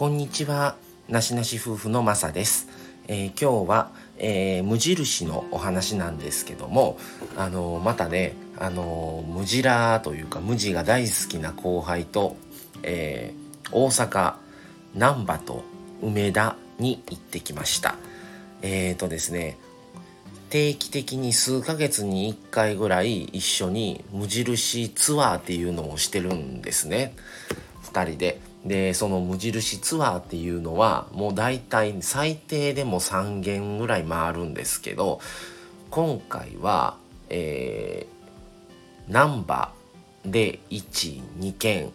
こんにちは、なしなし夫婦のまさです。えー、今日は、えー、無印のお話なんですけども、あのー、またね、あの無地というか無地が大好きな後輩と、え大阪難波と梅田に行ってきました。えっ、とですね、定期的に数ヶ月に1回ぐらい一緒に無印ツアーっていうのをしてるんですね2人で。でその無印ツアーっていうのはもう大体最低でも3軒ぐらい回るんですけど今回は、えー、難波で12軒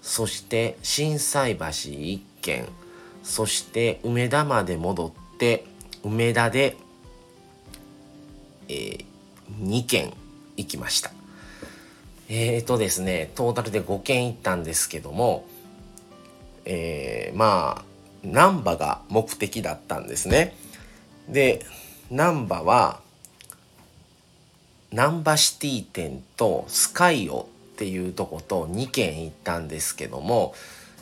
そして心斎橋1軒そして梅田まで戻って梅田でえー、2件行きました。えーとですね、トータルで5件行ったんですけども、えー、まあ、難波が目的だったんですね。で、難波は、難波シティ店とスカイオっていうとこと2軒行ったんですけども、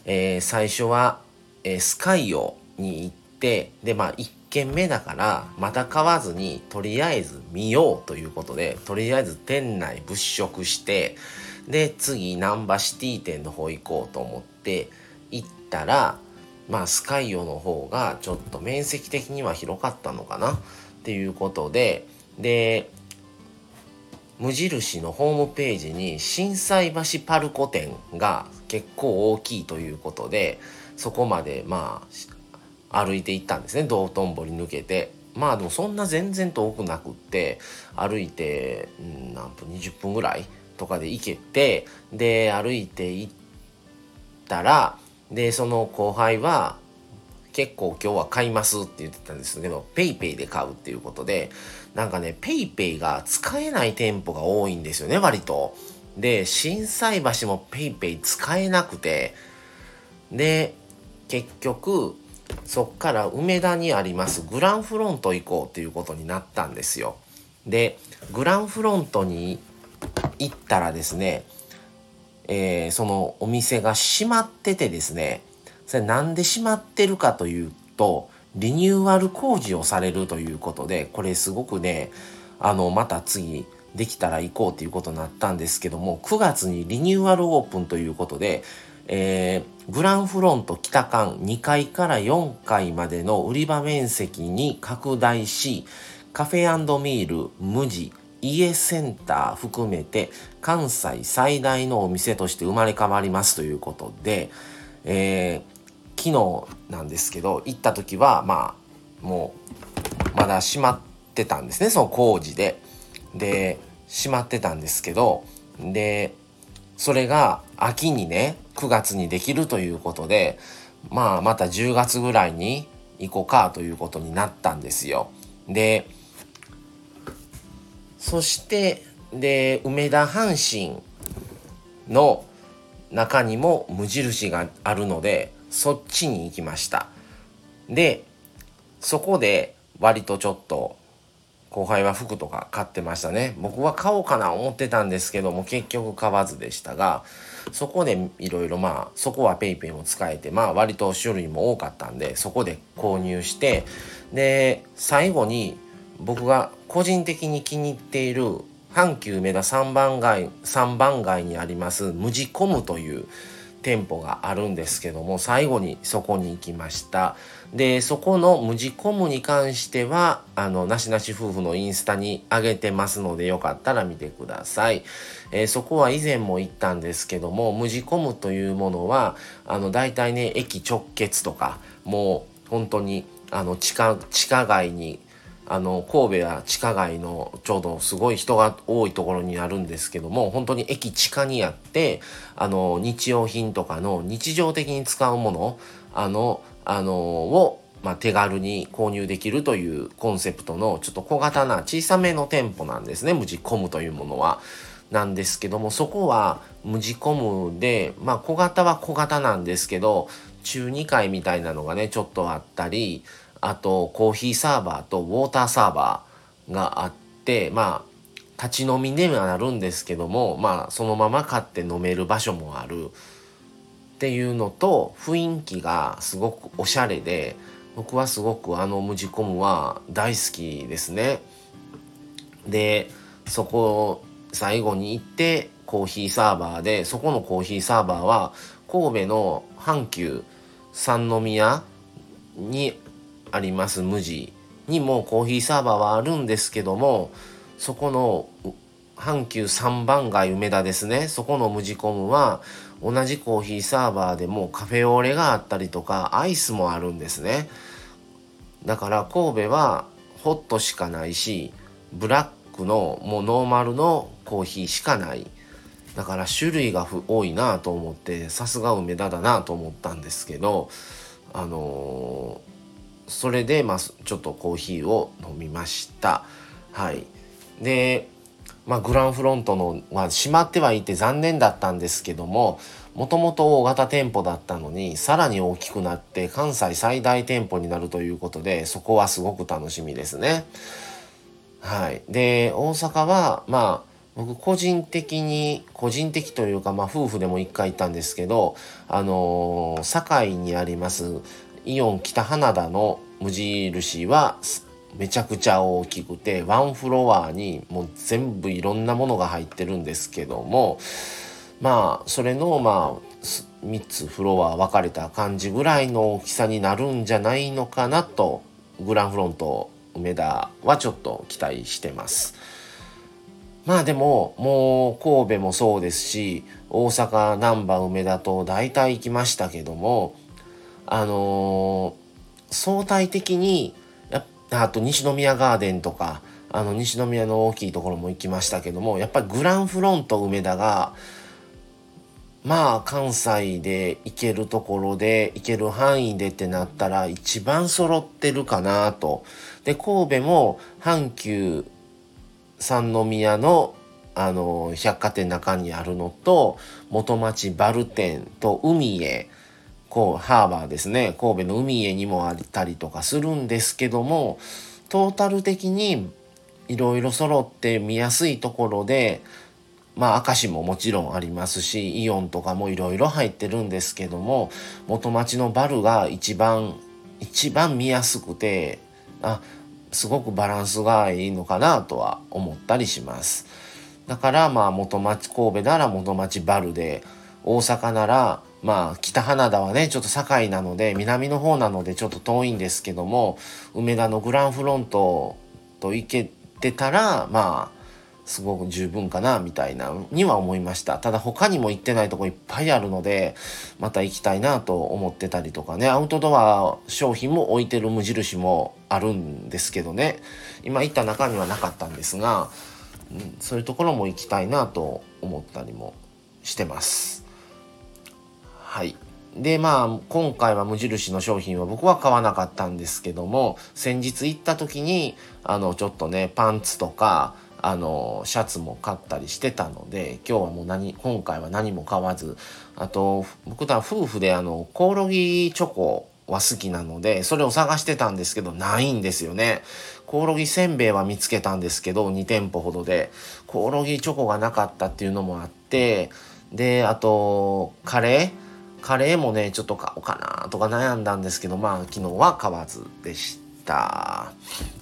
えー、最初は、えー、スカイオに行ってでまあ1軒目だからまた買わずにとりあえず見ようということでとりあえず店内物色してで次ナンバシティ店の方行こうと思って行ったらまあスカイオの方がちょっと面積的には広かったのかなっていうことでで無印のホームページに心斎橋パルコ店が結構大きいということでそこまでまあ歩いて行ったんですね。道頓堀抜けて。まあでもそんな全然遠くなくって歩いて、ん、何分20分ぐらいとかで行けてで歩いて行ったらでその後輩は結構今日は買いますって言ってたんですけど PayPay で買うっていうことでなんかね PayPay が使えない店舗が多いんですよね割と。で心斎橋も PayPay 使えなくてで結局そっから梅田にありますグランフロント行こうっていうことになったんですよ。でグランフロントに行ったらですね、えー、そのお店が閉まっててですねそれなんで閉まってるかというとリニューアル工事をされるということでこれすごくねあのまた次できたら行こうということになったんですけども9月にリニューアルオープンということでえー、グランフロント北館2階から4階までの売り場面積に拡大し、カフェミール、無地、家センター含めて関西最大のお店として生まれ変わりますということで、えー、昨日なんですけど、行った時は、まあ、もう、まだ閉まってたんですね、その工事で。で、閉まってたんですけど、で、それが秋にね9月にできるということでまあまた10月ぐらいに行こうかということになったんですよ。でそしてで梅田阪神の中にも無印があるのでそっちに行きました。でそこで割とちょっと後輩は服とか買ってましたね僕は買おうかな思ってたんですけども結局買わずでしたがそこでいろいろまあそこは PayPay も使えてまあ割と種類も多かったんでそこで購入してで最後に僕が個人的に気に入っている阪急梅田3番街3番街にあります無地コムという店舗があるんですけども最後にそこに行きました。でそこの無地コムに関してはあのなしなし夫婦のインスタに上げてますのでよかったら見てください、えー、そこは以前も行ったんですけども無地コムというものはあの大体ね駅直結とかもう本当にあの地下地下街にあの神戸は地下街のちょうどすごい人が多いところにあるんですけども本当に駅地下にあってあの日用品とかの日常的に使うものあのあのを、まあ、手軽に購入できるというコンセプトのちょっと小型な小さめの店舗なんですね無地コムというものは。なんですけどもそこは無地コムでまあ小型は小型なんですけど中2階みたいなのがねちょっとあったりあとコーヒーサーバーとウォーターサーバーがあってまあ立ち飲みではなるんですけどもまあそのまま買って飲める場所もあるっていうのと雰囲気がすごくおしゃれで僕はすごくあのムジコムは大好きですね。でそこを最後に行ってコーヒーサーバーでそこのコーヒーサーバーは神戸の阪急三宮にあります無地にもコーヒーサーバーはあるんですけどもそこの阪急三番街梅田ですね。そこのムジコムは同じコーヒーサーバーでもカフェオレがあったりとかアイスもあるんですね。だから神戸はホットしかないしブラックのもうノーマルのコーヒーしかない。だから種類が多いなと思ってさすが梅田だなと思ったんですけどあのー、それでまあちょっとコーヒーを飲みました。はい。でまあ、グランフロントの、まあ、閉まってはいて残念だったんですけどももともと大型店舗だったのにさらに大きくなって関西最大店舗になるということでそこはすごく楽しみですね。はい、で大阪はまあ僕個人的に個人的というか、まあ、夫婦でも一回行ったんですけどあのー、堺にありますイオン北花田の無印はめちゃくちゃ大きくてワンフロアにもう全部いろんなものが入ってるんですけどもまあそれのまあ3つフロア分かれた感じぐらいの大きさになるんじゃないのかなとグランフロント梅田はちょっと期待してます。まあでももう神戸もそうですし大阪難波梅田と大体行きましたけどもあのー、相対的にあと西宮ガーデンとかあの西宮の大きいところも行きましたけどもやっぱりグランフロント梅田がまあ関西で行けるところで行ける範囲でってなったら一番揃ってるかなと。で神戸も阪急三宮のあの百貨店中にあるのと元町バル店と海へこうハーバーですね神戸の海へにもあったりとかするんですけどもトータル的にいろいろ揃って見やすいところでまあ明石ももちろんありますしイオンとかもいろいろ入ってるんですけども元町のバルが一番一番見やすくてあすごくバランスがいいのかなとは思ったりします。だからまあ元町神戸なら元町バルで大阪ならまあ北花田はねちょっと堺なので南の方なのでちょっと遠いんですけども梅田のグランフロントと行けてたらまあすごく十分かなみたいなには思いました。ただ他にも行ってないとこいっぱいあるのでまた行きたいなと思ってたりとかね。アウトドア商品も置いてる無印もあるんですけどね。今行った中にはなかったんですが、そういうところも行きたいなと思ったりもしてます。はい。でまあ今回は無印の商品は僕は買わなかったんですけども先日行った時にあのちょっとねパンツとかあのシャツも買ったりしてたので今日はもう何今回は何も買わずあと僕とは夫婦であのコオロギチョコは好きなのでそれを探してたんですけどないんですよねコオロギせんべいは見つけたんですけど2店舗ほどでコオロギチョコがなかったっていうのもあってであとカレーカレーもねちょっと買おうかなとか悩んだんですけどまあ昨日は買わずでした。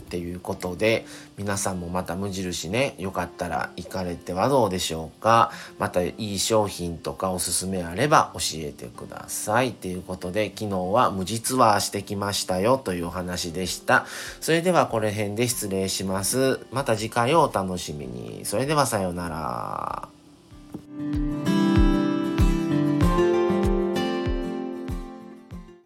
っていうことで皆さんもまた無印ねよかったら行かれてはどうでしょうか。またいい商品とかおすすめあれば教えてください。っていうことで昨日は無実はしてきましたよというお話でした。それではこれ辺で失礼します。また次回をお楽しみに。それではさようなら。